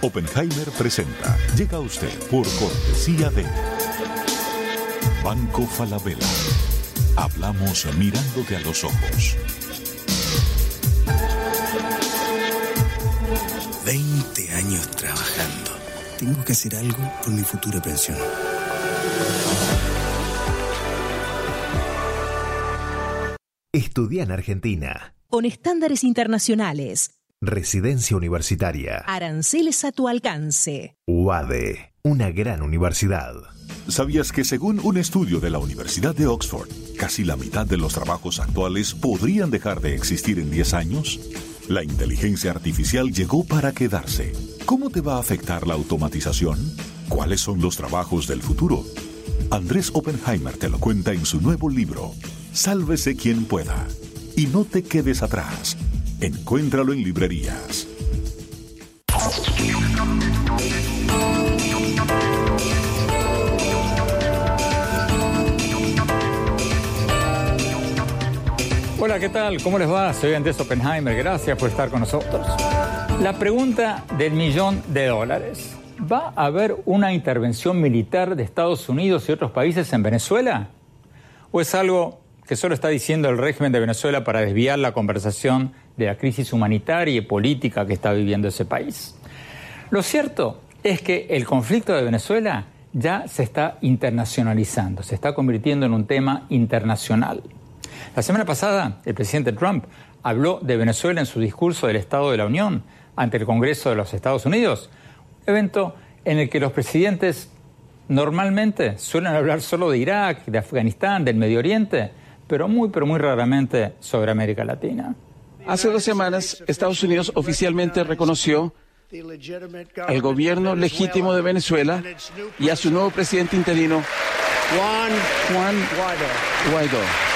Oppenheimer presenta. Llega a usted por cortesía de Banco Falabella. Hablamos mirándote a los ojos. 20 años trabajando. Tengo que hacer algo por mi futura pensión. Estudia en Argentina. Con estándares internacionales. Residencia universitaria. Aranceles a tu alcance. UADE. Una gran universidad. ¿Sabías que según un estudio de la Universidad de Oxford, casi la mitad de los trabajos actuales podrían dejar de existir en 10 años? La inteligencia artificial llegó para quedarse. ¿Cómo te va a afectar la automatización? ¿Cuáles son los trabajos del futuro? Andrés Oppenheimer te lo cuenta en su nuevo libro, Sálvese quien pueda. Y no te quedes atrás. Encuéntralo en librerías. Hola, ¿qué tal? ¿Cómo les va? Soy Andrés Oppenheimer. Gracias por estar con nosotros. La pregunta del millón de dólares. ¿Va a haber una intervención militar de Estados Unidos y otros países en Venezuela? ¿O es algo que solo está diciendo el régimen de Venezuela para desviar la conversación de la crisis humanitaria y política que está viviendo ese país? Lo cierto es que el conflicto de Venezuela ya se está internacionalizando, se está convirtiendo en un tema internacional. La semana pasada, el presidente Trump habló de Venezuela en su discurso del Estado de la Unión ante el Congreso de los Estados Unidos, evento en el que los presidentes normalmente suelen hablar solo de Irak, de Afganistán, del Medio Oriente, pero muy, pero muy raramente sobre América Latina. Hace dos semanas, Estados Unidos oficialmente reconoció al gobierno legítimo de Venezuela y a su nuevo presidente interino, Juan Guaidó.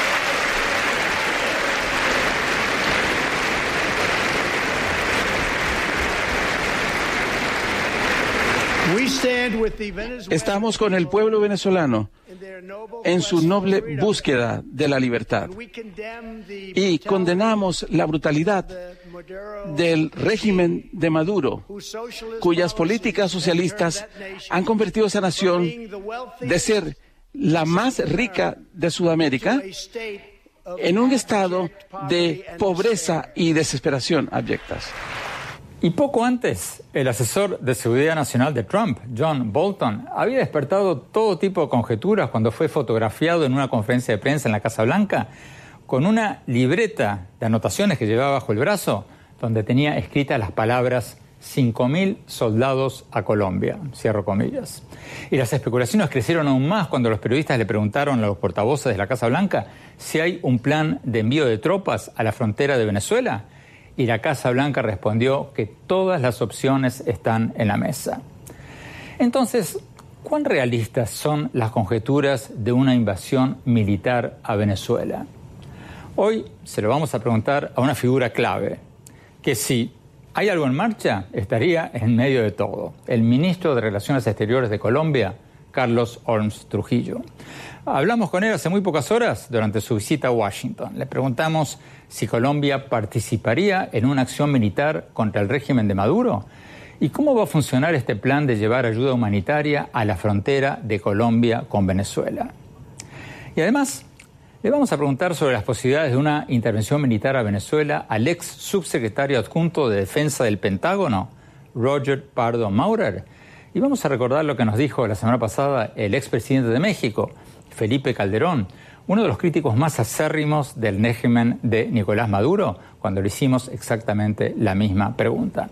Estamos con el pueblo venezolano en su noble búsqueda de la libertad. Y condenamos la brutalidad del régimen de Maduro, cuyas políticas socialistas han convertido a esa nación de ser la más rica de Sudamérica en un estado de pobreza y desesperación abyectas. Y poco antes, el asesor de seguridad nacional de Trump, John Bolton, había despertado todo tipo de conjeturas cuando fue fotografiado en una conferencia de prensa en la Casa Blanca con una libreta de anotaciones que llevaba bajo el brazo, donde tenía escritas las palabras 5.000 soldados a Colombia, cierro comillas. Y las especulaciones crecieron aún más cuando los periodistas le preguntaron a los portavoces de la Casa Blanca si hay un plan de envío de tropas a la frontera de Venezuela y la Casa Blanca respondió que todas las opciones están en la mesa. Entonces, ¿cuán realistas son las conjeturas de una invasión militar a Venezuela? Hoy se lo vamos a preguntar a una figura clave, que si hay algo en marcha, estaría en medio de todo, el ministro de Relaciones Exteriores de Colombia, Carlos Orms Trujillo. Hablamos con él hace muy pocas horas durante su visita a Washington. Le preguntamos si Colombia participaría en una acción militar contra el régimen de Maduro y cómo va a funcionar este plan de llevar ayuda humanitaria a la frontera de Colombia con Venezuela. Y además, le vamos a preguntar sobre las posibilidades de una intervención militar a Venezuela al ex subsecretario adjunto de Defensa del Pentágono, Roger Pardo Maurer. Y vamos a recordar lo que nos dijo la semana pasada el expresidente de México, Felipe Calderón, uno de los críticos más acérrimos del régimen de Nicolás Maduro, cuando le hicimos exactamente la misma pregunta.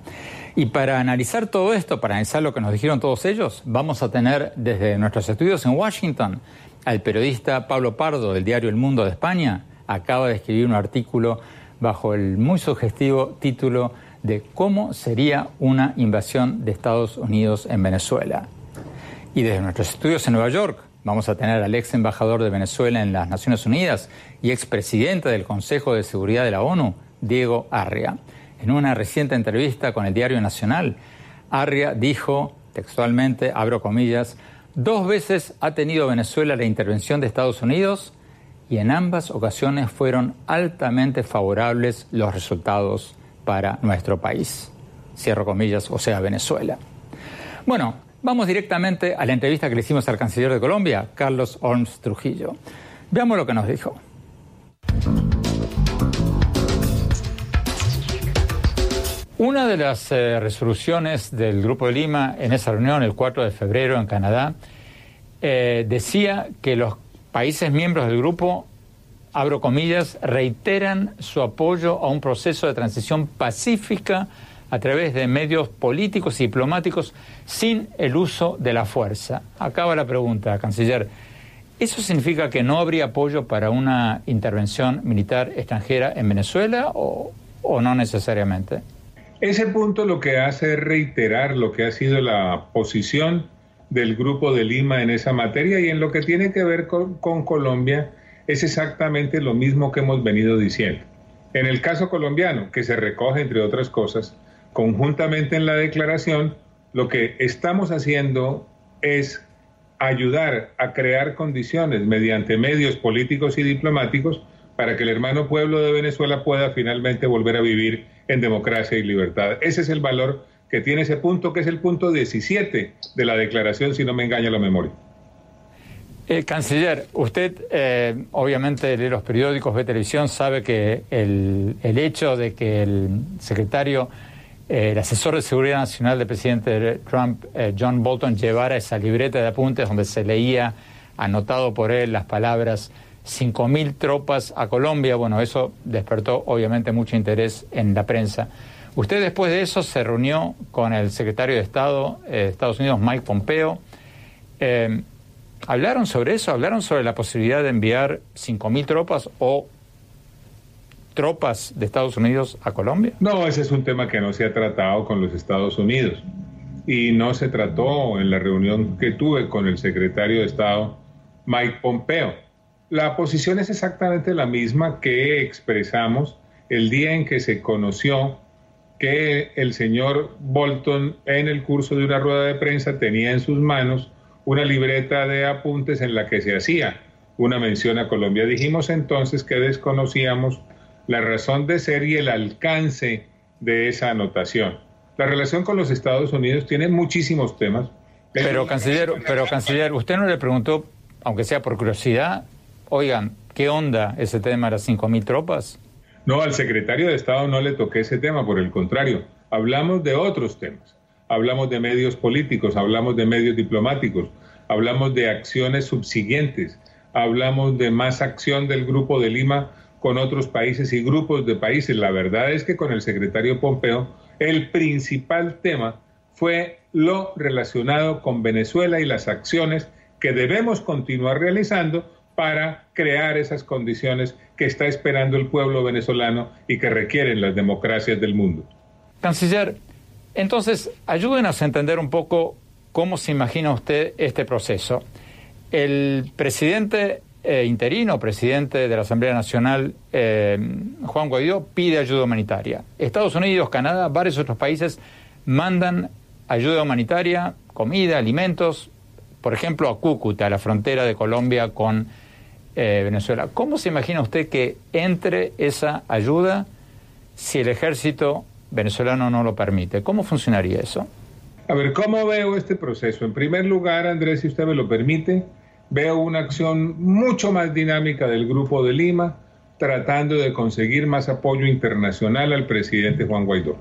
Y para analizar todo esto, para analizar lo que nos dijeron todos ellos, vamos a tener desde nuestros estudios en Washington al periodista Pablo Pardo del diario El Mundo de España. Acaba de escribir un artículo bajo el muy sugestivo título de cómo sería una invasión de Estados Unidos en Venezuela. Y desde nuestros estudios en Nueva York vamos a tener al ex embajador de Venezuela en las Naciones Unidas y expresidente del Consejo de Seguridad de la ONU, Diego Arria. En una reciente entrevista con el Diario Nacional, Arria dijo textualmente, abro comillas, dos veces ha tenido Venezuela la intervención de Estados Unidos y en ambas ocasiones fueron altamente favorables los resultados para nuestro país. Cierro comillas, o sea, Venezuela. Bueno, vamos directamente a la entrevista que le hicimos al canciller de Colombia, Carlos Holmes Trujillo. Veamos lo que nos dijo. Una de las eh, resoluciones del Grupo de Lima en esa reunión, el 4 de febrero en Canadá, eh, decía que los países miembros del grupo, abro comillas, reiteran su apoyo a un proceso de transición pacífica a través de medios políticos y diplomáticos sin el uso de la fuerza. Acaba la pregunta, canciller. ¿Eso significa que no habría apoyo para una intervención militar extranjera en Venezuela o, no necesariamente? Ese punto lo que hace es reiterar lo que ha sido la posición del Grupo de Lima en esa materia y en lo que tiene que ver con, Colombia es exactamente lo mismo que hemos venido diciendo. En el caso colombiano, que se recoge, entre otras cosas, conjuntamente en la declaración, lo que estamos haciendo es ayudar a crear condiciones mediante medios políticos y diplomáticos para que el hermano pueblo de Venezuela pueda finalmente volver a vivir en democracia y libertad. Ese es el valor que tiene ese punto, que es el punto 17 de la declaración, si no me engaña la memoria. Eh, canciller, usted eh, obviamente lee los periódicos, ve televisión, sabe que el, hecho de que el secretario, el asesor de seguridad nacional del presidente Trump, John Bolton, llevara esa libreta de apuntes donde se leía, anotado por él, las palabras 5.000 tropas a Colombia, bueno, eso despertó obviamente mucho interés en la prensa. Usted después de eso se reunió con el secretario de Estado eh, de Estados Unidos, Mike Pompeo. Eh, ¿Hablaron sobre eso? ¿Hablaron sobre la posibilidad de enviar 5.000 tropas o tropas de Estados Unidos a Colombia? No, ese es un tema que no se ha tratado con los Estados Unidos y no se trató en la reunión que tuve con el secretario de Estado, Mike Pompeo. La posición es exactamente la misma que expresamos el día en que se conoció que el señor Bolton en el curso de una rueda de prensa tenía en sus manos una libreta de apuntes en la que se hacía una mención a Colombia. Dijimos entonces que desconocíamos la razón de ser y el alcance de esa anotación. La relación con los Estados Unidos tiene muchísimos temas. Pero, canciller, pero canciller, usted no le preguntó, aunque sea por curiosidad, oigan, ¿qué onda ese tema de las 5.000 tropas? No, al secretario de Estado no le toqué ese tema, por el contrario, hablamos de otros temas. Hablamos de medios políticos, hablamos de medios diplomáticos, hablamos de acciones subsiguientes, hablamos de más acción del Grupo de Lima con otros países y grupos de países. La verdad es que con el secretario Pompeo el principal tema fue lo relacionado con Venezuela y las acciones que debemos continuar realizando para crear esas condiciones que está esperando el pueblo venezolano y que requieren las democracias del mundo. Canciller, entonces ayúdenos a entender un poco cómo se imagina usted este proceso. El presidente eh, interino, presidente de la Asamblea Nacional, eh, Juan Guaidó, pide ayuda humanitaria. Estados Unidos, Canadá, varios otros países mandan ayuda humanitaria, comida, alimentos, por ejemplo, a Cúcuta, a la frontera de Colombia con eh, Venezuela. ¿Cómo se imagina usted que entre esa ayuda si el ejército venezolano no lo permite? ¿Cómo funcionaría eso? A ver, ¿cómo veo este proceso? En primer lugar, Andrés, si usted me lo permite, veo una acción mucho más dinámica del Grupo de Lima, tratando de conseguir más apoyo internacional al presidente Juan Guaidó.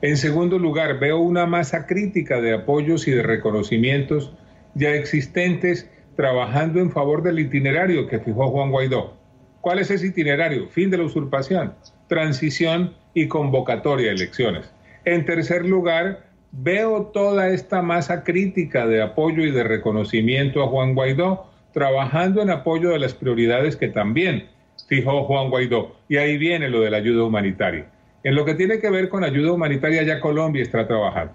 En segundo lugar, veo una masa crítica de apoyos y de reconocimientos ya existentes trabajando en favor del itinerario que fijó Juan Guaidó. ¿Cuál es ese itinerario? Fin de la usurpación, transición y convocatoria de elecciones. En tercer lugar, veo toda esta masa crítica de apoyo y de reconocimiento a Juan Guaidó trabajando en apoyo de las prioridades que también fijó Juan Guaidó. Y ahí viene lo de la ayuda humanitaria. En lo que tiene que ver con ayuda humanitaria, ya Colombia está trabajando.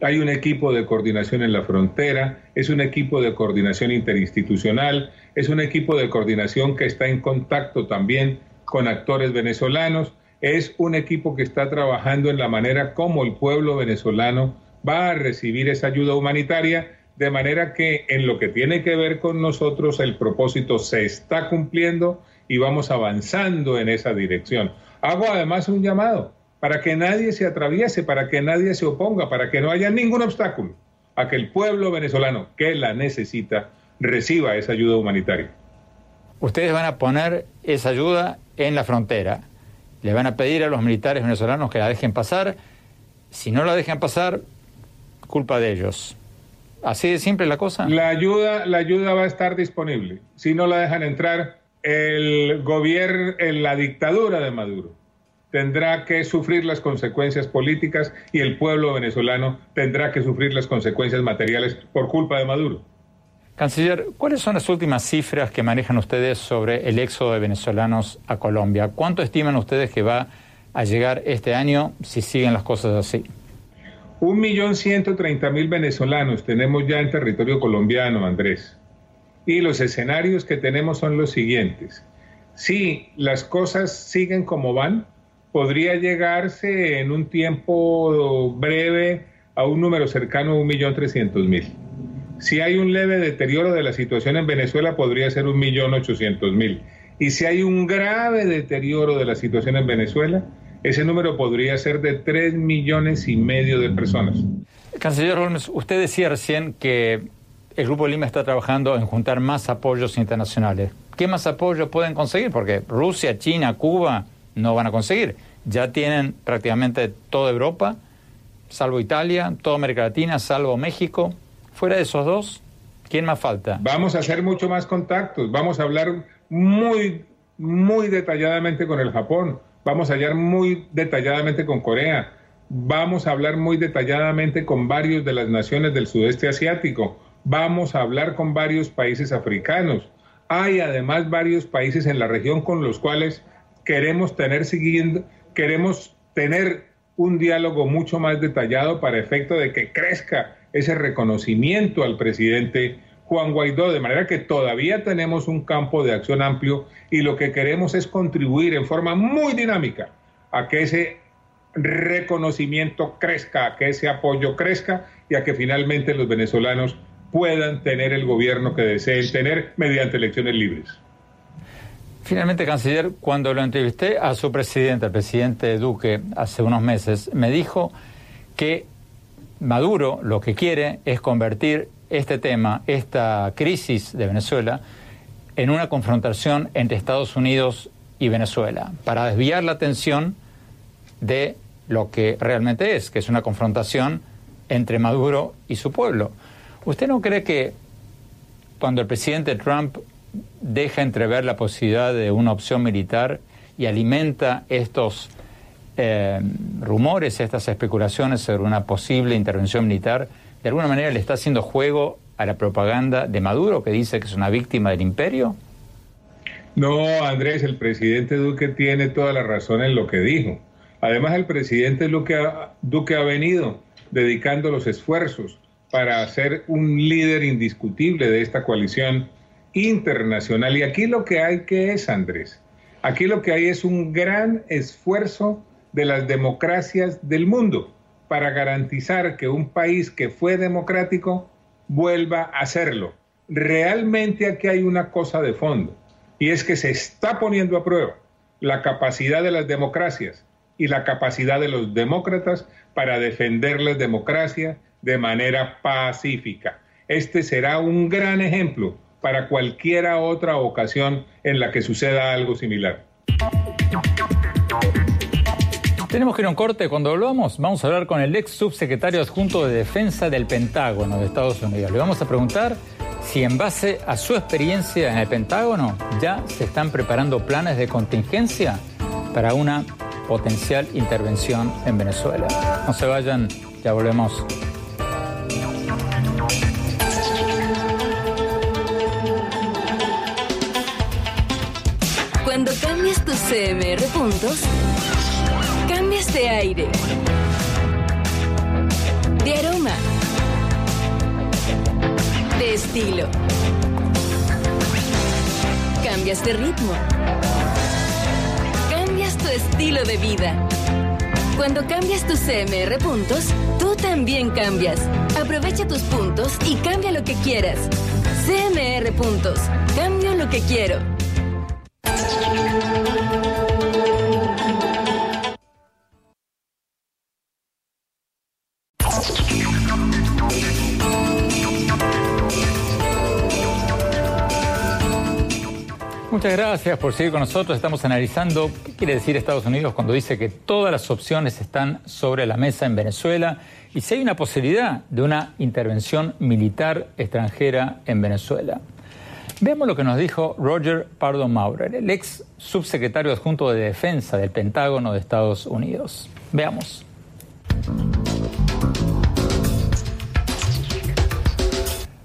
Hay un equipo de coordinación en la frontera, es un equipo de coordinación interinstitucional, es un equipo de coordinación que está en contacto también con actores venezolanos, es un equipo que está trabajando en la manera como el pueblo venezolano va a recibir esa ayuda humanitaria, de manera que en lo que tiene que ver con nosotros el propósito se está cumpliendo y vamos avanzando en esa dirección. Hago además un llamado para que nadie se atraviese, para que nadie se oponga, para que no haya ningún obstáculo a que el pueblo venezolano que la necesita reciba esa ayuda humanitaria. Ustedes van a poner esa ayuda en la frontera. Le van a pedir a los militares venezolanos que la dejen pasar. Si no la dejan pasar, culpa de ellos. ¿Así de simple la cosa? La ayuda, la ayuda va a estar disponible. Si no la dejan entrar, el gobierno, la dictadura de Maduro tendrá que sufrir las consecuencias políticas y el pueblo venezolano tendrá que sufrir las consecuencias materiales por culpa de Maduro. Canciller, ¿cuáles son las últimas cifras que manejan ustedes sobre el éxodo de venezolanos a Colombia? ¿Cuánto estiman ustedes que va a llegar este año si siguen las cosas así? Un millón ciento treinta mil venezolanos tenemos ya en territorio colombiano, Andrés. Y los escenarios que tenemos son los siguientes. Si las cosas siguen como van, podría llegarse en un tiempo breve a un número cercano a 1.300.000. Si hay un leve deterioro de la situación en Venezuela, podría ser 1.800.000. Y si hay un grave deterioro de la situación en Venezuela, ese número podría ser de 3 millones y medio de personas. Canciller Holmes, usted decía recién que el Grupo Lima está trabajando en juntar más apoyos internacionales. ¿Qué más apoyo pueden conseguir? Porque Rusia, China, Cuba no van a conseguir. Ya tienen prácticamente toda Europa, salvo Italia, toda América Latina, salvo México. Fuera de esos dos, ¿quién más falta? Vamos a hacer mucho más contactos, vamos a hablar muy, muy detalladamente con el Japón, vamos a hablar muy detalladamente con Corea, vamos a hablar muy detalladamente con varios de las naciones del sudeste asiático, vamos a hablar con varios países africanos. Hay además varios países en la región con los cuales queremos tener siguiendo, queremos tener un diálogo mucho más detallado para efecto de que crezca ese reconocimiento al presidente Juan Guaidó, de manera que todavía tenemos un campo de acción amplio y lo que queremos es contribuir en forma muy dinámica a que ese reconocimiento crezca, a que ese apoyo crezca y a que finalmente los venezolanos puedan tener el gobierno que deseen tener mediante elecciones libres. Finalmente, canciller, cuando lo entrevisté a su presidente, el presidente Duque, hace unos meses, me dijo que Maduro lo que quiere es convertir este tema, esta crisis de Venezuela, en una confrontación entre Estados Unidos y Venezuela, para desviar la atención de lo que realmente es, que es una confrontación entre Maduro y su pueblo. ¿Usted no cree que cuando el presidente Trump deja entrever la posibilidad de una opción militar y alimenta estos eh, rumores, estas especulaciones sobre una posible intervención militar, de alguna manera le está haciendo juego a la propaganda de Maduro, que dice que es una víctima del imperio? No, Andrés, el presidente Duque tiene toda la razón en lo que dijo. Además, el presidente Duque Duque ha venido dedicando los esfuerzos para ser un líder indiscutible de esta coalición internacional. Y aquí lo que hay que es, Andrés, aquí lo que hay es un gran esfuerzo de las democracias del mundo para garantizar que un país que fue democrático vuelva a serlo. Realmente aquí hay una cosa de fondo, y es que se está poniendo a prueba la capacidad de las democracias y la capacidad de los demócratas para defender la democracia de manera pacífica. Este será un gran ejemplo para cualquiera otra ocasión en la que suceda algo similar. Tenemos que ir a un corte. Cuando volvamos, vamos a hablar con el ex subsecretario adjunto de Defensa del Pentágono de Estados Unidos. Le vamos a preguntar si en base a su experiencia en el Pentágono ya se están preparando planes de contingencia para una potencial intervención en Venezuela. No se vayan, ya volvemos. Cuando cambias tus CMR puntos, de aire, de aroma, de estilo. Cambias de ritmo. Cambias tu estilo de vida. Cuando cambias tus CMR puntos, tú también cambias. Aprovecha tus puntos y cambia lo que quieras. CMR puntos. Cambio lo que quiero. Muchas gracias por seguir con nosotros. Estamos analizando qué quiere decir Estados Unidos cuando dice que todas las opciones están sobre la mesa en Venezuela y si hay una posibilidad de una intervención militar extranjera en Venezuela. Veamos lo que nos dijo Roger Pardo Maurer, el ex subsecretario adjunto de Defensa del Pentágono de Estados Unidos. Veamos.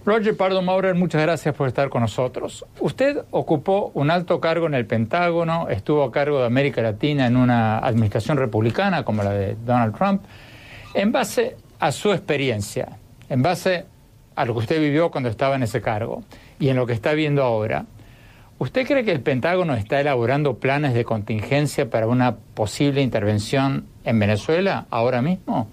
Roger Pardo Maurer, muchas gracias por estar con nosotros. Usted ocupó un alto cargo en el Pentágono, estuvo a cargo de América Latina en una administración republicana como la de Donald Trump. En base a su experiencia, en base a lo que usted vivió cuando estaba en ese cargo y en lo que está viendo ahora, ¿usted cree que el Pentágono está elaborando planes de contingencia para una posible intervención en Venezuela ahora mismo?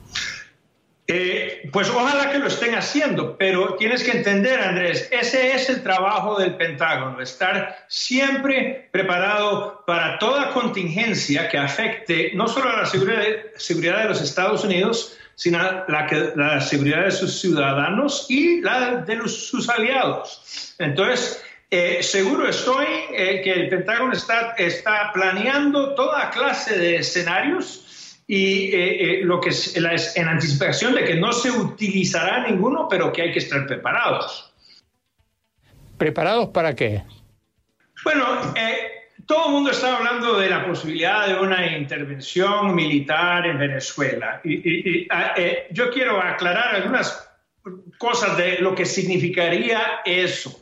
Eh, pues ojalá que lo estén haciendo, pero tienes que entender, Andrés, ese es el trabajo del Pentágono, estar siempre preparado para toda contingencia que afecte no solo a la seguridad, de los Estados Unidos, sino la, la, seguridad de sus ciudadanos y la de sus aliados. Entonces, eh, seguro estoy eh, que el Pentágono está planeando toda clase de escenarios y eh, eh, lo que es, en anticipación de que no se utilizará ninguno, pero que hay que estar preparados. ¿Preparados para qué? Bueno, eh, todo el mundo está hablando de la posibilidad de una intervención militar en Venezuela. Y, ah, yo quiero aclarar algunas cosas de lo que significaría eso.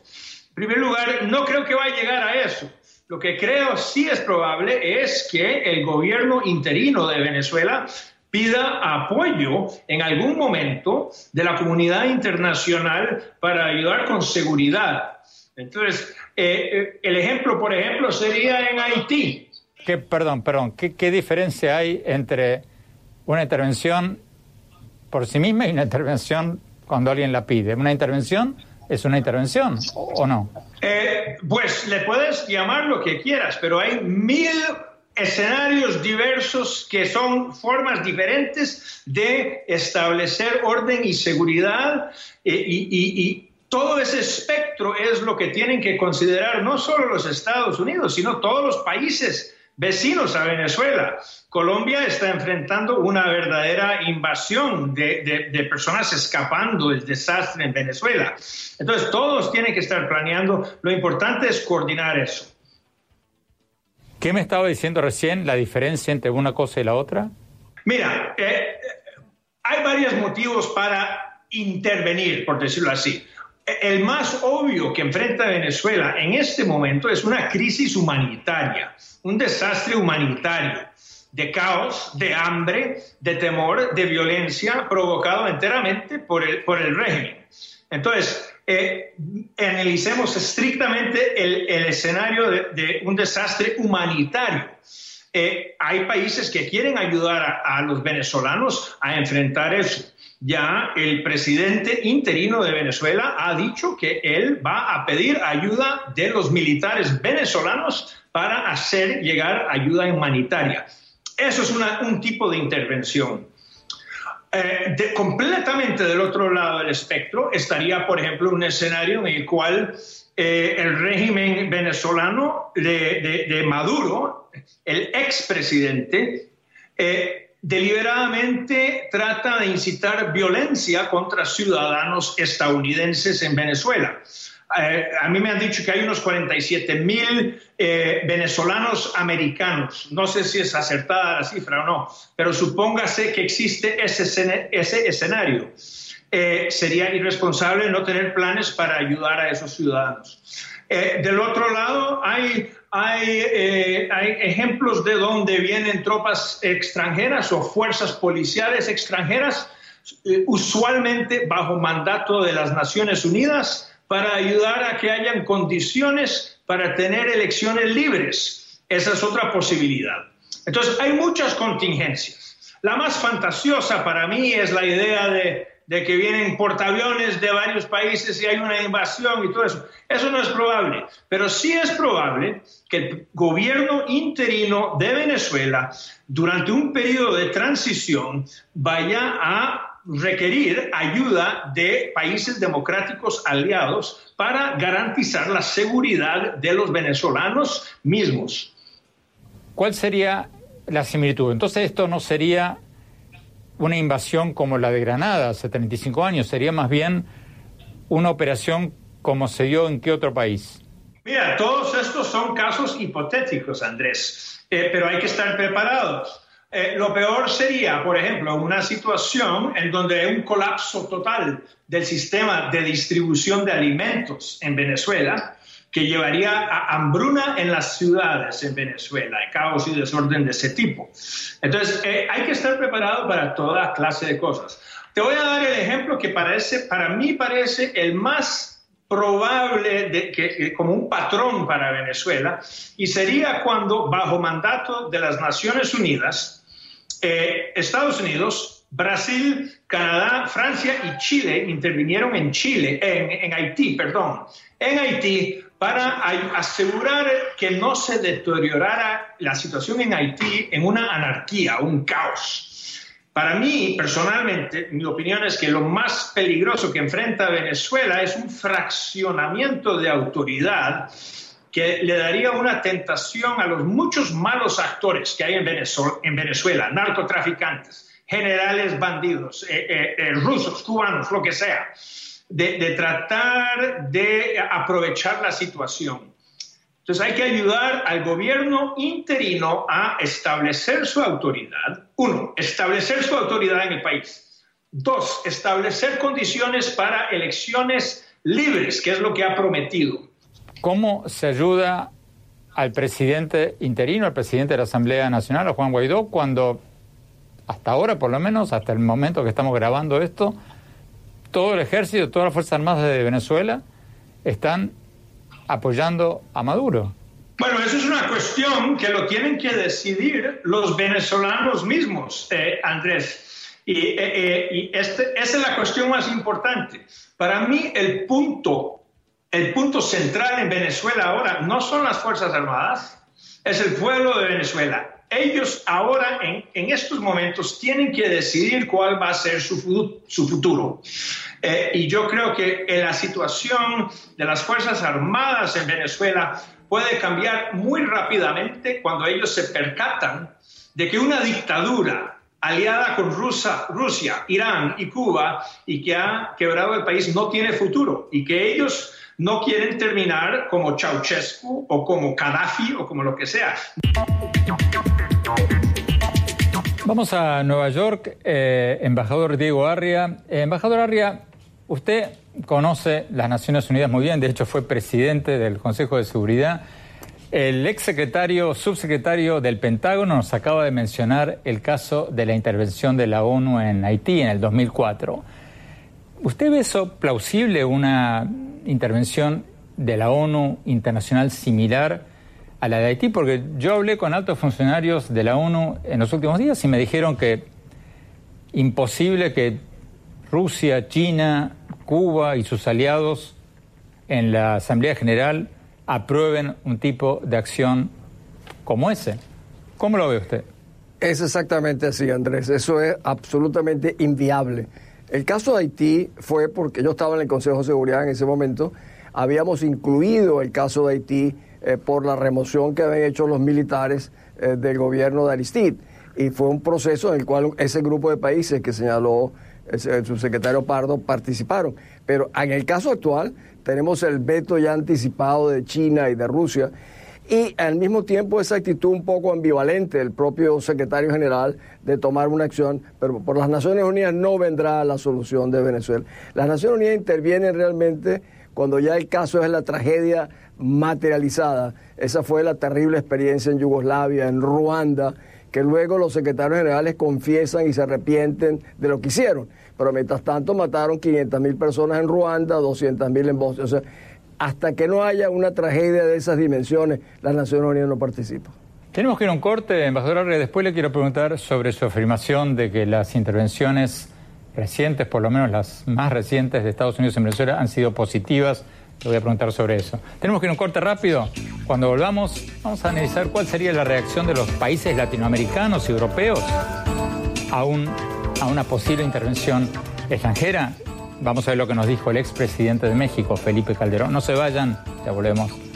En primer lugar, no creo que va a llegar a eso. Lo que creo sí es probable es que el gobierno interino de Venezuela pida apoyo en algún momento de la comunidad internacional para ayudar con seguridad. Entonces, eh, eh, el ejemplo, por ejemplo, sería en Haití. ¿Qué, perdón, perdón, ¿qué, ¿qué diferencia hay entre una intervención por sí misma y una intervención cuando alguien la pide? ¿Una intervención es una intervención o no? Eh, pues le puedes llamar lo que quieras, pero hay mil escenarios diversos que son formas diferentes de establecer orden y seguridad eh, y, todo ese espectro es lo que tienen que considerar no solo los Estados Unidos, sino todos los países vecinos a Venezuela. Colombia está enfrentando una verdadera invasión de, personas escapando del desastre en Venezuela. Entonces, todos tienen que estar planeando. Lo importante es coordinar eso. ¿Qué me estaba diciendo recién la diferencia entre una cosa y la otra? Mira, eh, hay varios motivos para intervenir, por decirlo así. El más obvio que enfrenta Venezuela en este momento es una crisis humanitaria, un desastre humanitario, de caos, de hambre, de temor, de violencia provocado enteramente por el, por el régimen. Entonces, eh, analicemos estrictamente el, escenario de, un desastre humanitario. Eh, hay países que quieren ayudar a los venezolanos a enfrentar eso ya el presidente interino de Venezuela ha dicho que él va a pedir ayuda de los militares venezolanos para hacer llegar ayuda humanitaria. Eso es un tipo de intervención. Eh, completamente del otro lado del espectro estaría, por ejemplo, un escenario en el cual eh, el régimen venezolano de, Maduro, el expresidente, eh, deliberadamente trata de incitar violencia contra ciudadanos estadounidenses en Venezuela. Eh, a mí me han dicho que hay unos 47 mil eh, venezolanos americanos. No sé si es acertada la cifra o no, pero supóngase que existe ese, ese escenario. Eh, sería irresponsable no tener planes para ayudar a esos ciudadanos. Del otro lado, hay, hay, hay ejemplos de donde vienen tropas extranjeras o fuerzas policiales extranjeras usualmente bajo mandato de las Naciones Unidas, para ayudar a que hayan condiciones para tener elecciones libres. Esa es otra posibilidad. Entonces, hay muchas contingencias. La más fantasiosa para mí es la idea de, que vienen portaaviones de varios países y hay una invasión y todo eso. Eso no es probable, pero sí es probable que el gobierno interino de Venezuela, durante un periodo de transición, vaya a requerir ayuda de países democráticos aliados para garantizar la seguridad de los venezolanos mismos. ¿Cuál sería la similitud? Entonces esto no sería una invasión como la de Granada hace 35 años, sería más bien una operación como se dio en qué otro país. Mira, todos estos son casos hipotéticos, Andrés, eh, pero hay que estar preparados. Eh, lo peor sería, por ejemplo, una situación en donde hay un colapso total del sistema de distribución de alimentos en Venezuela, que llevaría a hambruna en las ciudades en Venezuela, caos y desorden de ese tipo. Entonces, eh, hay que estar preparado para toda clase de cosas. Te voy a dar el ejemplo que parece, para mí parece el más probable de que, como un patrón para Venezuela, y sería cuando, bajo mandato de las Naciones Unidas, eh, Estados Unidos, Brasil, Canadá, Francia y Chile intervinieron en Chile, en, Haití, perdón, en Haití para asegurar que no se deteriorara la situación en Haití en una anarquía, un caos. Para mí, personalmente, mi opinión es que lo más peligroso que enfrenta Venezuela es un fraccionamiento de autoridad que le daría una tentación a los muchos malos actores que hay en Venezuela, narcotraficantes, generales bandidos, eh, eh, eh, rusos, cubanos, lo que sea, de, tratar de aprovechar la situación. Entonces hay que ayudar al gobierno interino a establecer su autoridad. Uno, establecer su autoridad en el país. Dos, establecer condiciones para elecciones libres, que es lo que ha prometido. ¿Cómo se ayuda al presidente interino, al presidente de la Asamblea Nacional, a Juan Guaidó, cuando hasta ahora, por lo menos, hasta el momento que estamos grabando esto, todo el ejército, todas las Fuerzas Armadas de Venezuela están apoyando a Maduro? Bueno, eso es una cuestión que lo tienen que decidir los venezolanos mismos, eh, Andrés. Y, eh, eh, y este, esa es la cuestión más importante. Para mí, el punto el punto central en Venezuela ahora no son las Fuerzas Armadas, es el pueblo de Venezuela. Ellos ahora, en, estos momentos, tienen que decidir cuál va a ser su, futuro. Eh, y yo creo que la situación de las Fuerzas Armadas en Venezuela puede cambiar muy rápidamente cuando ellos se percatan de que una dictadura aliada con Rusia, Rusia, Irán y Cuba y que ha quebrado el país no tiene futuro y que ellos no quieren terminar como Ceausescu o como Gaddafi o como lo que sea. Vamos a Nueva York, eh, embajador Diego Arria. Eh, embajador Arria, usted conoce las Naciones Unidas muy bien, de hecho fue presidente del Consejo de Seguridad. El ex secretario, subsecretario del Pentágono nos acaba de mencionar el caso de la intervención de la ONU en Haití en el 2004. ¿Usted ve eso plausible, una intervención de la ONU internacional similar a la de Haití? Porque yo hablé con altos funcionarios de la ONU en los últimos días y me dijeron que imposible que Rusia, China, Cuba y sus aliados en la Asamblea General aprueben un tipo de acción como ese. ¿Cómo lo ve usted? Es exactamente así, Andrés. Eso es absolutamente inviable. El caso de Haití fue porque yo estaba en el Consejo de Seguridad en ese momento, habíamos incluido el caso de Haití eh, por la remoción que habían hecho los militares eh, del gobierno de Aristide. Y fue un proceso en el cual ese grupo de países que señaló el subsecretario Pardo participaron. Pero en el caso actual tenemos el veto ya anticipado de China y de Rusia y al mismo tiempo esa actitud un poco ambivalente del propio secretario general de tomar una acción, pero por las Naciones Unidas no vendrá la solución de Venezuela. Las Naciones Unidas intervienen realmente cuando ya el caso es la tragedia materializada. Esa fue la terrible experiencia en Yugoslavia, en Ruanda, que luego los secretarios generales confiesan y se arrepienten de lo que hicieron. Pero mientras tanto mataron 500 mil personas en Ruanda, 200 mil en Bosnia. O sea, hasta que no haya una tragedia de esas dimensiones, las Naciones Unidas no participan. Tenemos que ir a un corte, embajador Arre. Después le quiero preguntar sobre su afirmación de que las intervenciones recientes, por lo menos las más recientes de Estados Unidos en Venezuela, han sido positivas. Le voy a preguntar sobre eso. Tenemos que ir a un corte rápido. Cuando volvamos, vamos a analizar cuál sería la reacción de los países latinoamericanos y europeos a, a una posible intervención extranjera. Vamos a ver lo que nos dijo el expresidente de México, Felipe Calderón. No se vayan, ya volvemos.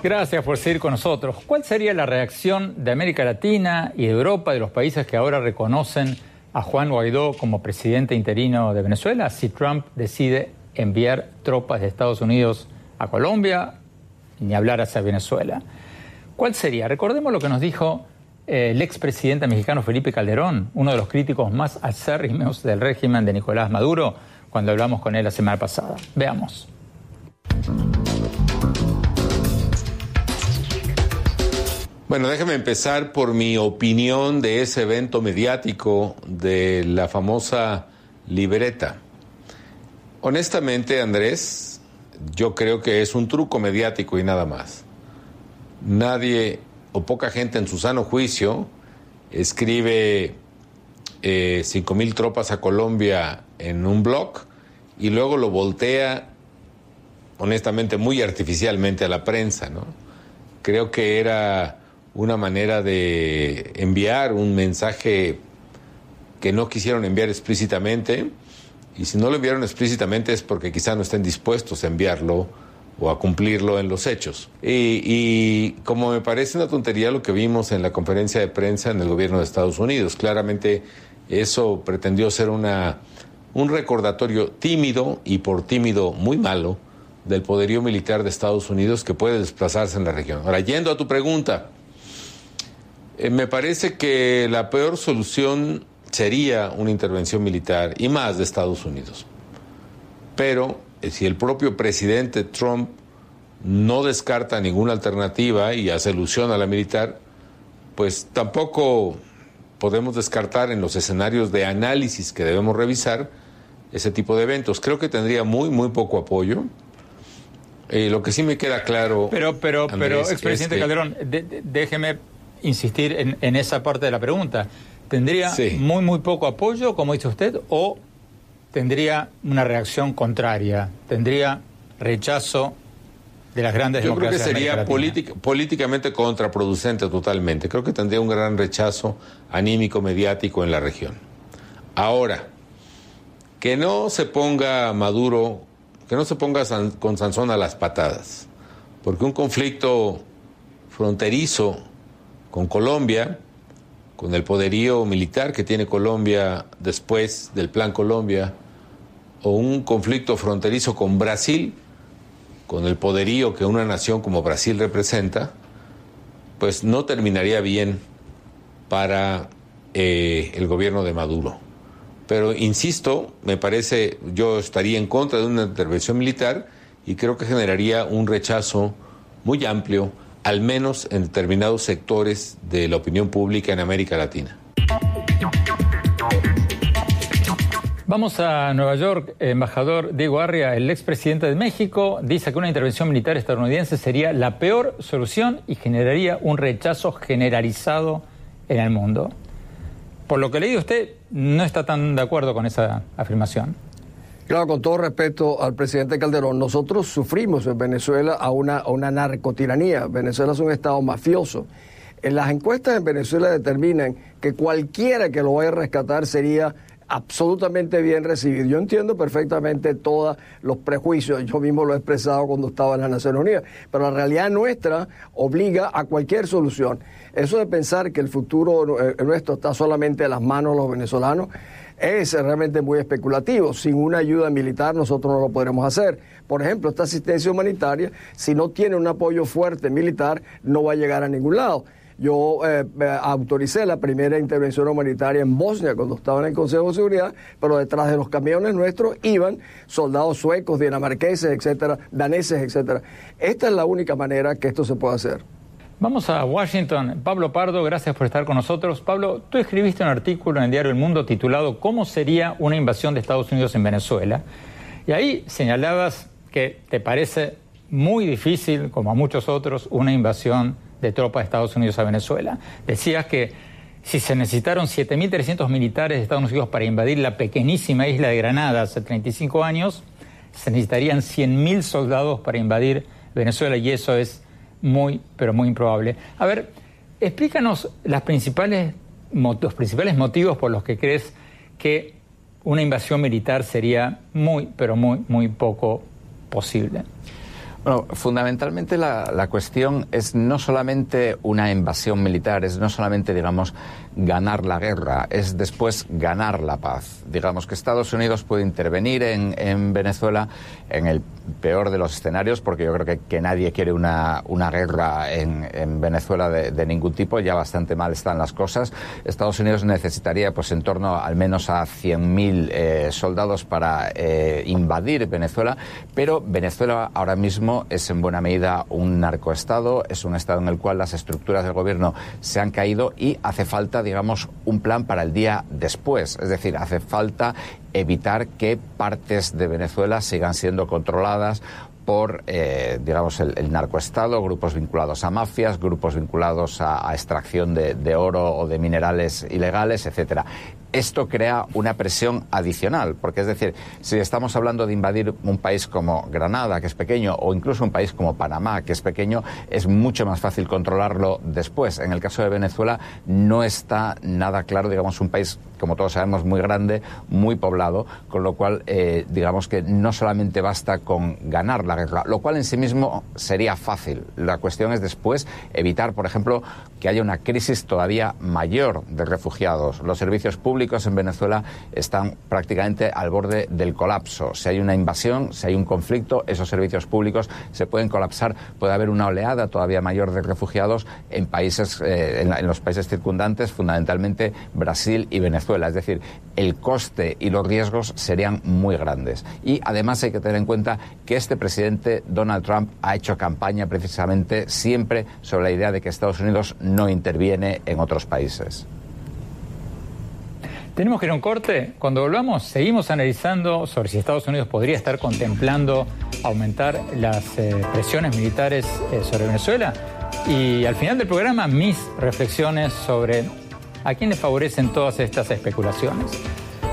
Gracias por seguir con nosotros. ¿Cuál sería la reacción de América Latina y de Europa, de los países que ahora reconocen a Juan Guaidó como presidente interino de Venezuela, si Trump decide enviar tropas de Estados Unidos a Colombia, ni hablar hacia Venezuela? ¿Cuál sería? Recordemos lo que nos dijo eh, el expresidente mexicano Felipe Calderón, uno de los críticos más acérrimos del régimen de Nicolás Maduro, cuando hablamos con él la semana pasada. Veamos. Bueno, déjeme empezar por mi opinión de ese evento mediático de la famosa libreta. Honestamente, Andrés, yo creo que es un truco mediático y nada más. Nadie o poca gente en su sano juicio escribe eh, cinco mil tropas a Colombia en un blog y luego lo voltea, honestamente, muy artificialmente a la prensa, ¿no? Creo que era una manera de enviar un mensaje que no quisieron enviar explícitamente, y si no lo enviaron explícitamente es porque quizá no estén dispuestos a enviarlo o a cumplirlo en los hechos. Y, como me parece una tontería lo que vimos en la conferencia de prensa en el gobierno de Estados Unidos, claramente eso pretendió ser una, un recordatorio tímido y por tímido muy malo del poderío militar de Estados Unidos que puede desplazarse en la región. Ahora, yendo a tu pregunta, eh, me parece que la peor solución sería una intervención militar y más de Estados Unidos. Pero eh, si el propio presidente Trump no descarta ninguna alternativa y hace alusión a la militar, pues tampoco podemos descartar en los escenarios de análisis que debemos revisar ese tipo de eventos. Creo que tendría muy, muy poco apoyo. Eh, lo que sí me queda claro. Pero, pero, pero, expresidente Calderón, déjeme insistir en, esa parte de la pregunta. ¿Tendría muy, muy poco apoyo, como dice usted, o tendría una reacción contraria? ¿Tendría rechazo de las grandes Yo creo que sería políticamente contraproducente totalmente. Creo que tendría un gran rechazo anímico, mediático en la región. Ahora, que no se ponga Maduro, que no se ponga con Sansón a las patadas, porque un conflicto fronterizo con Colombia, con el poderío militar que tiene Colombia después del Plan Colombia, o un conflicto fronterizo con Brasil, con el poderío que una nación como Brasil representa, pues no terminaría bien para eh, el gobierno de Maduro. Pero insisto, me parece, yo estaría en contra de una intervención militar y creo que generaría un rechazo muy amplio al menos en determinados sectores de la opinión pública en América Latina. Vamos a Nueva York. Embajador Diego Arria, el expresidente de México, dice que una intervención militar estadounidense sería la peor solución y generaría un rechazo generalizado en el mundo. Por lo que leí usted, no está tan de acuerdo con esa afirmación. Claro, con todo respeto al presidente Calderón, nosotros sufrimos en Venezuela a una, a una narcotiranía. Venezuela es un estado mafioso. En las encuestas en Venezuela determinan que cualquiera que lo vaya a rescatar sería absolutamente bien recibido. Yo entiendo perfectamente todos los prejuicios, yo mismo lo he expresado cuando estaba en las Naciones Unidas, pero la realidad nuestra obliga a cualquier solución. Eso de pensar que el futuro eh, nuestro está solamente en las manos de los venezolanos es realmente muy especulativo. Sin una ayuda militar nosotros no lo podremos hacer. Por ejemplo, esta asistencia humanitaria, si no tiene un apoyo fuerte militar, no va a llegar a ningún lado. Yo eh, autoricé la primera intervención humanitaria en Bosnia cuando estaba en el Consejo de Seguridad, pero detrás de los camiones nuestros iban soldados suecos, dinamarqueses, etcétera, daneses, etcétera. Esta es la única manera que esto se puede hacer. Vamos a Washington. Pablo Pardo, gracias por estar con nosotros. Pablo, tú escribiste un artículo en el diario El Mundo titulado ¿Cómo sería una invasión de Estados Unidos en Venezuela? Y ahí señalabas que te parece muy difícil, como a muchos otros, una invasión de tropas de Estados Unidos a Venezuela. Decías que si se necesitaron 7.300 militares de Estados Unidos para invadir la pequeñísima isla de Granada hace 35 años, se necesitarían 100.000 soldados para invadir Venezuela y eso es muy, pero muy improbable. A ver, explícanos las principales, los principales motivos por los que crees que una invasión militar sería muy, pero muy, muy poco posible. Bueno, fundamentalmente la, la, cuestión es no solamente una invasión militar, es no solamente, digamos, ganar la guerra, es después ganar la paz. Digamos que Estados Unidos puede intervenir en, en Venezuela en el peor de los escenarios, porque yo creo que, nadie quiere una, guerra en, en Venezuela de, de, ningún tipo, ya bastante mal están las cosas. Estados Unidos necesitaría pues en torno al menos a 100.000 eh, soldados para eh, invadir Venezuela, pero Venezuela ahora mismo es en buena medida un narcoestado, es un estado en el cual las estructuras del gobierno se han caído y hace falta, digamos, un plan para el día después, es decir, hace falta evitar que partes de Venezuela sigan siendo controladas por, eh, digamos, el, el, narcoestado, grupos vinculados a mafias, grupos vinculados a, extracción de, de, oro o de minerales ilegales, etcétera esto crea una presión adicional, porque es decir, si estamos hablando de invadir un país como Granada, que es pequeño, o incluso un país como Panamá, que es pequeño, es mucho más fácil controlarlo después. En el caso de Venezuela no está nada claro, digamos, un país, como todos sabemos, muy grande, muy poblado, con lo cual, eh, digamos que no solamente basta con ganar la lo cual en sí mismo sería fácil. La cuestión es después evitar, por ejemplo, que haya una crisis todavía mayor de refugiados. Los servicios públicos en Venezuela están prácticamente al borde del colapso. Si hay una invasión, si hay un conflicto, esos servicios públicos se pueden colapsar. Puede haber una oleada todavía mayor de refugiados en países, eh, en los países circundantes, fundamentalmente Brasil y Venezuela. Es decir, el coste y los riesgos serían muy grandes. Y además hay que tener en cuenta que este presidente Donald Trump ha hecho campaña precisamente siempre sobre la idea de que Estados Unidos no interviene en otros países. Tenemos que ir a un corte. Cuando volvamos, seguimos analizando sobre si Estados Unidos podría estar contemplando aumentar las eh, presiones militares eh, sobre Venezuela. Y al final del programa, mis reflexiones sobre a quién le favorecen todas estas especulaciones.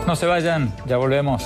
No se vayan, ya volvemos.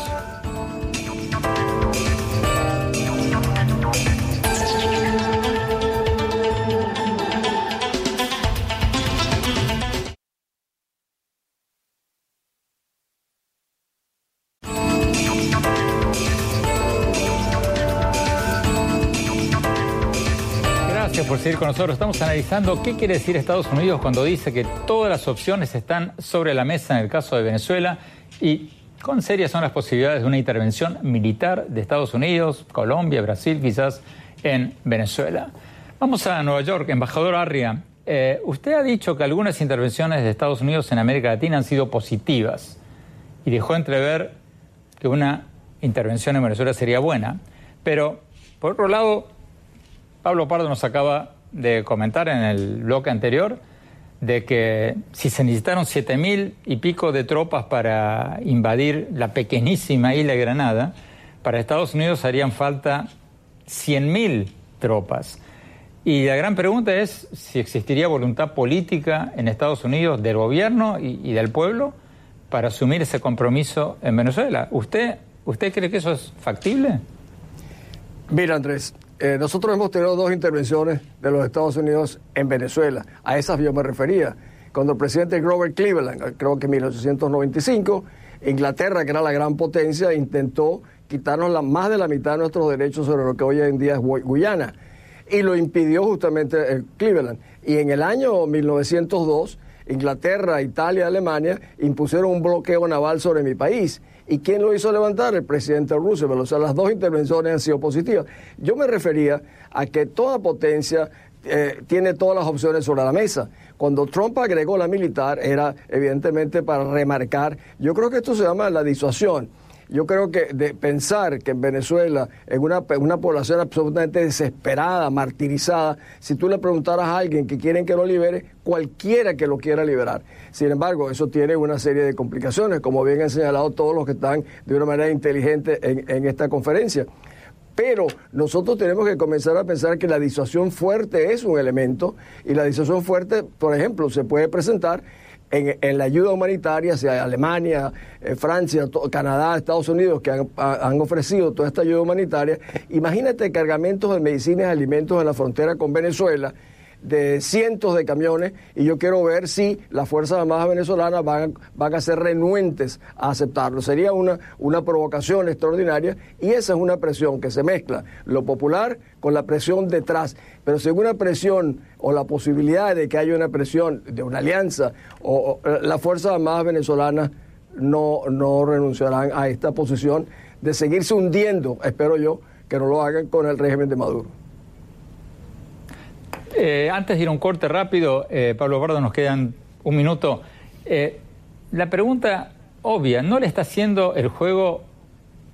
Con nosotros. Estamos analizando qué quiere decir Estados Unidos cuando dice que todas las opciones están sobre la mesa en el caso de Venezuela y cuán serias son las posibilidades de una intervención militar de Estados Unidos, Colombia, Brasil, quizás en Venezuela. Vamos a Nueva York, embajador Arria. Eh, usted ha dicho que algunas intervenciones de Estados Unidos en América Latina han sido positivas y dejó entrever que una intervención en Venezuela sería buena. Pero, por otro lado, Pablo Pardo nos acaba de comentar en el bloque anterior de que si se necesitaron siete mil y pico de tropas para invadir la pequeñísima isla de Granada, para Estados Unidos harían falta cien mil tropas. Y la gran pregunta es si existiría voluntad política en Estados Unidos del gobierno y, y del pueblo para asumir ese compromiso en Venezuela. ¿Usted ¿Usted cree que eso es factible? Mira, Andrés, eh, nosotros hemos tenido dos intervenciones de los Estados Unidos en Venezuela. A esas yo me refería. Cuando el presidente Grover Cleveland, creo que en 1895, Inglaterra, que era la gran potencia, intentó quitarnos la, más de la mitad de nuestros derechos sobre lo que hoy en día es Guyana. Y lo impidió justamente el Cleveland. Y en el año 1902, Inglaterra, Italia, Alemania impusieron un bloqueo naval sobre mi país. ¿Y quién lo hizo levantar? El presidente Roosevelt. O sea, las dos intervenciones han sido positivas. Yo me refería a que toda potencia eh, tiene todas las opciones sobre la mesa. Cuando Trump agregó la militar era evidentemente para remarcar, yo creo que esto se llama la disuasión. Yo creo que de pensar que en Venezuela, en una, una población absolutamente desesperada, martirizada, si tú le preguntaras a alguien que quieren que lo libere, cualquiera que lo quiera liberar. Sin embargo, eso tiene una serie de complicaciones, como bien han señalado todos los que están de una manera inteligente en, en esta conferencia. Pero nosotros tenemos que comenzar a pensar que la disuasión fuerte es un elemento y la disuasión fuerte, por ejemplo, se puede presentar en, la ayuda humanitaria hacia Alemania, eh, Francia, Canadá, Estados Unidos, que han, ofrecido toda esta ayuda humanitaria, imagínate cargamentos de medicinas y alimentos en la frontera con Venezuela de cientos de camiones y yo quiero ver si las Fuerzas Armadas venezolanas van, van a ser renuentes a aceptarlo. Sería una, una provocación extraordinaria y esa es una presión que se mezcla lo popular con la presión detrás. Pero si una presión o la posibilidad de que haya una presión de una alianza o, las Fuerzas Armadas venezolanas no, no renunciarán a esta posición de seguirse hundiendo, espero yo, que no lo hagan con el régimen de Maduro. Eh, antes de ir a un corte rápido, eh, Pablo Bardo, nos quedan un minuto. Eh, la pregunta obvia, ¿no le está haciendo el juego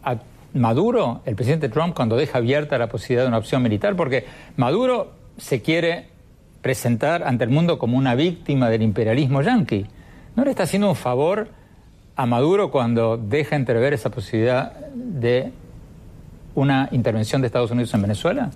a Maduro, el presidente Trump, cuando deja abierta la posibilidad de una opción militar? Porque Maduro se quiere presentar ante el mundo como una víctima del imperialismo yanqui. ¿No le está haciendo un favor a Maduro cuando deja entrever esa posibilidad de una intervención de Estados Unidos en Venezuela?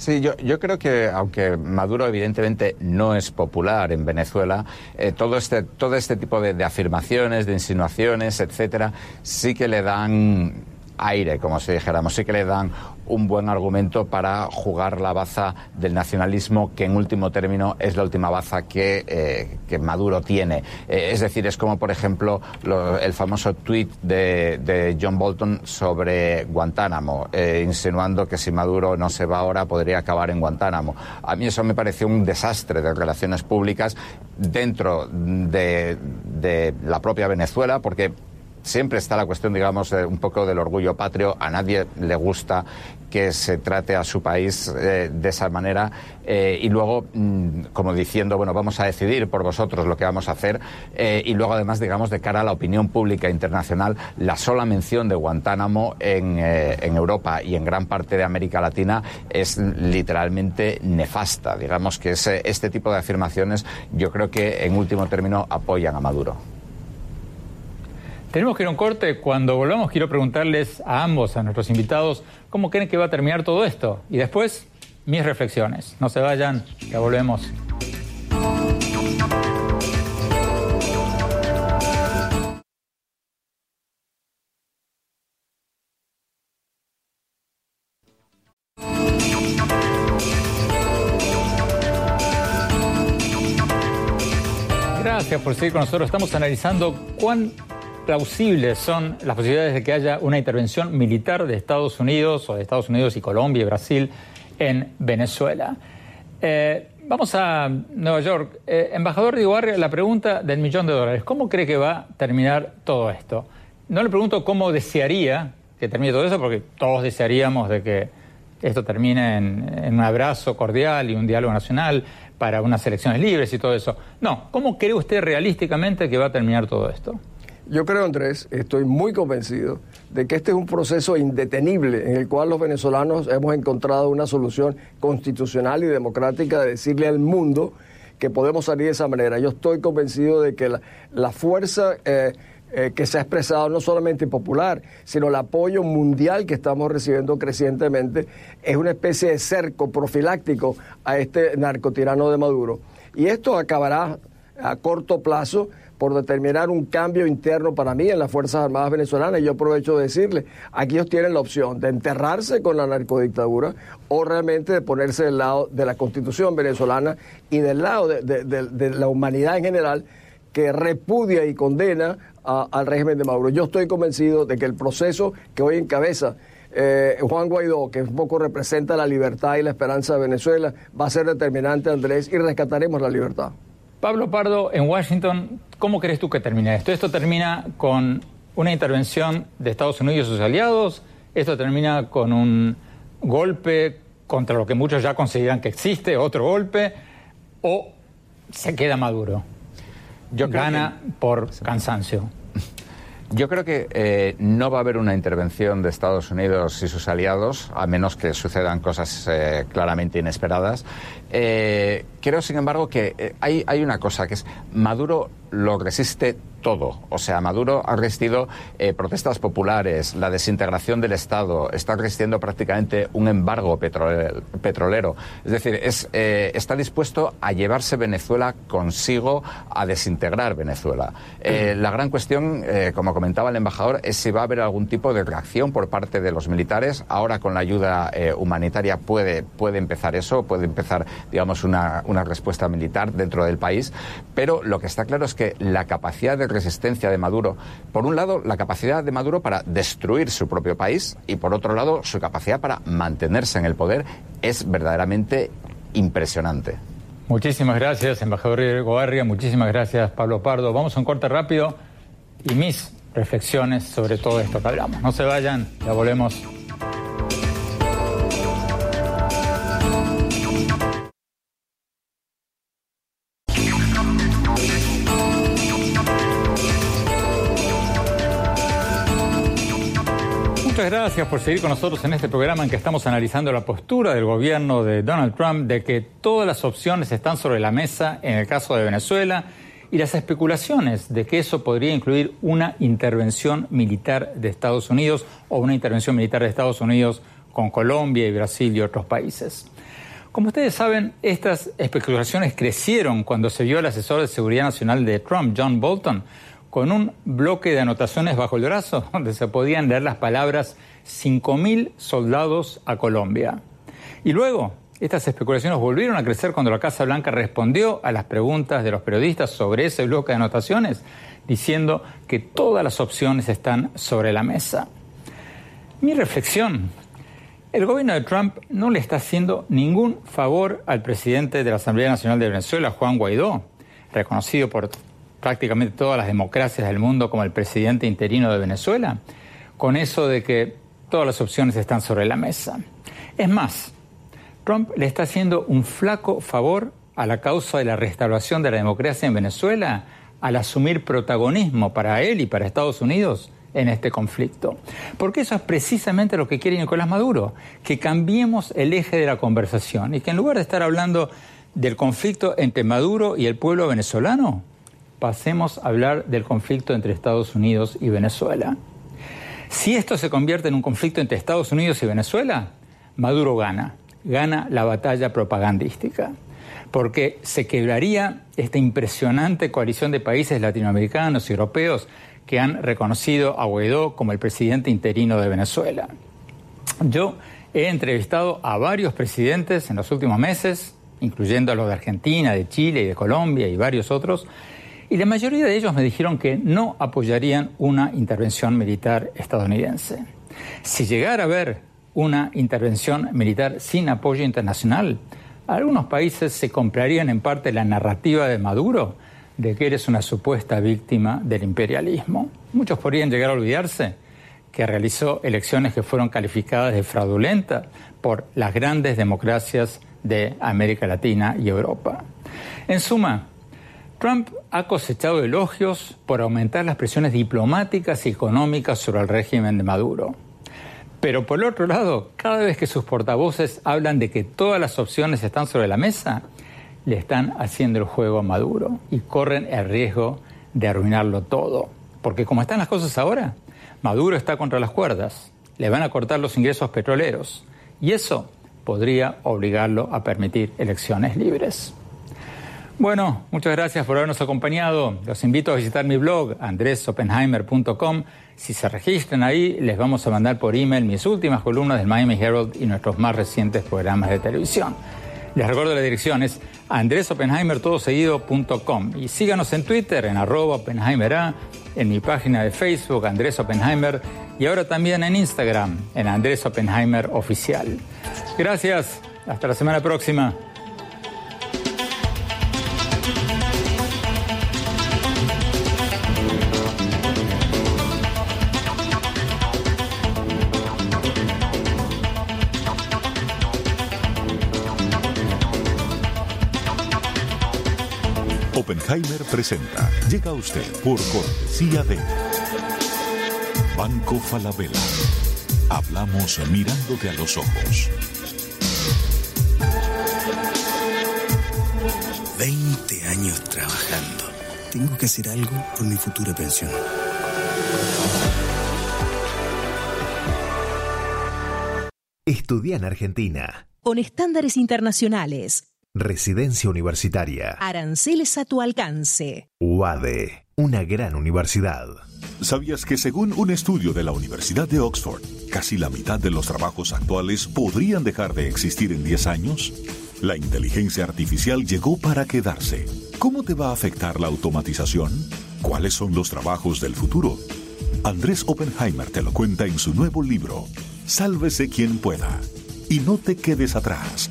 Sí, yo, yo creo que aunque Maduro evidentemente no es popular en Venezuela, eh, todo, este, todo este tipo de, de afirmaciones, de insinuaciones, etcétera, sí que le dan aire, como si dijéramos, sí que le dan un buen argumento para jugar la baza del nacionalismo, que en último término es la última baza que, eh, Maduro tiene. Eh, es decir, es como, por ejemplo, el famoso tuit de, John Bolton sobre Guantánamo, eh, insinuando que si Maduro no se va ahora podría acabar en Guantánamo. A mí eso me pareció un desastre de relaciones públicas dentro de, de la propia Venezuela, porque siempre está la cuestión, digamos, un poco del orgullo patrio. A nadie le gusta que se trate a su país eh, de esa manera eh, y luego, mm, como diciendo, bueno, vamos a decidir por vosotros lo que vamos a hacer eh, y luego, además, digamos, de cara a la opinión pública internacional, la sola mención de Guantánamo en, en Europa y en gran parte de América Latina es literalmente nefasta. Digamos que ese, este tipo de afirmaciones yo creo que, en último término, apoyan a Maduro. Tenemos que ir a un corte. Cuando volvamos, quiero preguntarles a ambos, a nuestros invitados, cómo creen que va a terminar todo esto. Y después, mis reflexiones. No se vayan, ya volvemos. Gracias por seguir con nosotros. Estamos analizando cuán plausibles son las posibilidades de que haya una intervención militar de Estados Unidos o de Estados Unidos y Colombia y Brasil en Venezuela. Eh, vamos a Nueva York. Eh, embajador Diego la pregunta del millón de dólares. ¿Cómo cree que va a terminar todo esto? No le pregunto cómo desearía que termine todo eso, porque todos desearíamos de que esto termine en un abrazo cordial y un diálogo nacional para unas elecciones libres y todo eso. No, ¿cómo cree usted realísticamente que va a terminar todo esto? Yo creo, Andrés, estoy muy convencido de que este es un proceso indetenible en el cual los venezolanos hemos encontrado una solución constitucional y democrática de decirle al mundo que podemos salir de esa manera. Yo estoy convencido de que la, fuerza eh, eh, que se ha expresado no solamente popular, sino el apoyo mundial que estamos recibiendo crecientemente es una especie de cerco profiláctico a este narcotirano de Maduro. Y esto acabará a corto plazo por determinar un cambio interno para mí en las Fuerzas Armadas venezolanas. Y yo aprovecho de decirle, aquí ellos tienen la opción de enterrarse con la narcodictadura o realmente de ponerse del lado de la constitución venezolana y del lado de, la humanidad en general que repudia y condena al régimen de Maduro. Yo estoy convencido de que el proceso que hoy encabeza eh, Juan Guaidó, que un poco representa la libertad y la esperanza de Venezuela, va a ser determinante, Andrés, y rescataremos la libertad. Pablo Pardo, en Washington, ¿cómo crees tú que termina esto? ¿Esto termina con una intervención de Estados Unidos y sus aliados? ¿Esto termina con un golpe contra lo que muchos ya consideran que existe, otro golpe? ¿O se queda Maduro? Yo Gana por cansancio. Yo creo que eh, no va a haber una intervención de Estados Unidos y sus aliados, a menos que sucedan cosas eh, claramente inesperadas. Eh, creo, sin embargo, que hay, hay una cosa, que es Maduro lo resiste todo. O sea, Maduro ha resistido eh, protestas populares, la desintegración del Estado, está resistiendo prácticamente un embargo petrolero. Es decir, es, eh, está dispuesto a llevarse Venezuela consigo a desintegrar Venezuela. Eh, la gran cuestión, como comentaba el embajador, es si va a haber algún tipo de reacción por parte de los militares. Ahora con la ayuda humanitaria puede, puede empezar eso, puede empezar, digamos, una, una respuesta militar dentro del país. Pero lo que está claro es que la capacidad de resistencia de Maduro. Por un lado, la capacidad de Maduro para destruir su propio país y por otro lado, su capacidad para mantenerse en el poder es verdaderamente impresionante. Muchísimas gracias, embajador Goarria. Muchísimas gracias, Pablo Pardo. Vamos a un corte rápido y mis reflexiones sobre todo esto que hablamos. No se vayan, ya volvemos. Gracias por seguir con nosotros en este programa en que estamos analizando la postura del gobierno de Donald Trump de que todas las opciones están sobre la mesa en el caso de Venezuela y las especulaciones de que eso podría incluir una intervención militar de Estados Unidos o una intervención militar de Estados Unidos con Colombia y Brasil y otros países. Como ustedes saben, estas especulaciones crecieron cuando se vio al asesor de seguridad nacional de Trump, John Bolton, con un bloque de anotaciones bajo el brazo donde se podían leer las palabras 5.000 soldados a Colombia. Y luego, estas especulaciones volvieron a crecer cuando la Casa Blanca respondió a las preguntas de los periodistas sobre ese bloque de anotaciones, diciendo que todas las opciones están sobre la mesa. Mi reflexión, el gobierno de Trump no le está haciendo ningún favor al presidente de la Asamblea Nacional de Venezuela, Juan Guaidó, reconocido por prácticamente todas las democracias del mundo como el presidente interino de Venezuela, con eso de que todas las opciones están sobre la mesa. Es más, Trump le está haciendo un flaco favor a la causa de la restauración de la democracia en Venezuela al asumir protagonismo para él y para Estados Unidos en este conflicto. Porque eso es precisamente lo que quiere Nicolás Maduro, que cambiemos el eje de la conversación y que en lugar de estar hablando del conflicto entre Maduro y el pueblo venezolano, pasemos a hablar del conflicto entre Estados Unidos y Venezuela. Si esto se convierte en un conflicto entre Estados Unidos y Venezuela, Maduro gana, gana la batalla propagandística, porque se quebraría esta impresionante coalición de países latinoamericanos y europeos que han reconocido a Guaidó como el presidente interino de Venezuela. Yo he entrevistado a varios presidentes en los últimos meses, incluyendo a los de Argentina, de Chile y de Colombia y varios otros, y la mayoría de ellos me dijeron que no apoyarían una intervención militar estadounidense. Si llegara a haber una intervención militar sin apoyo internacional, algunos países se comprarían en parte la narrativa de Maduro de que eres una supuesta víctima del imperialismo. Muchos podrían llegar a olvidarse que realizó elecciones que fueron calificadas de fraudulentas por las grandes democracias de América Latina y Europa. En suma, Trump ha cosechado elogios por aumentar las presiones diplomáticas y económicas sobre el régimen de Maduro. Pero por otro lado, cada vez que sus portavoces hablan de que todas las opciones están sobre la mesa, le están haciendo el juego a Maduro y corren el riesgo de arruinarlo todo. Porque como están las cosas ahora, Maduro está contra las cuerdas, le van a cortar los ingresos petroleros y eso podría obligarlo a permitir elecciones libres. Bueno, muchas gracias por habernos acompañado. Los invito a visitar mi blog, andresopenheimer.com. Si se registran ahí, les vamos a mandar por email mis últimas columnas del Miami Herald y nuestros más recientes programas de televisión. Les recuerdo la dirección es andresopenheimertodoseguido.com y síganos en Twitter en arroba Oppenheimer en mi página de Facebook Andrés Oppenheimer y ahora también en Instagram en Andrés Oppenheimer Oficial. Gracias, hasta la semana próxima. Oppenheimer presenta. Llega a usted por cortesía de Banco Falabella. Hablamos mirándote a los ojos. 20 años trabajando. Tengo que hacer algo por mi futura pensión. Estudia en Argentina. Con estándares internacionales. Residencia Universitaria. Aranceles a tu alcance. UADE, una gran universidad. ¿Sabías que según un estudio de la Universidad de Oxford, casi la mitad de los trabajos actuales podrían dejar de existir en 10 años? La inteligencia artificial llegó para quedarse. ¿Cómo te va a afectar la automatización? ¿Cuáles son los trabajos del futuro? Andrés Oppenheimer te lo cuenta en su nuevo libro, Sálvese quien pueda. Y no te quedes atrás.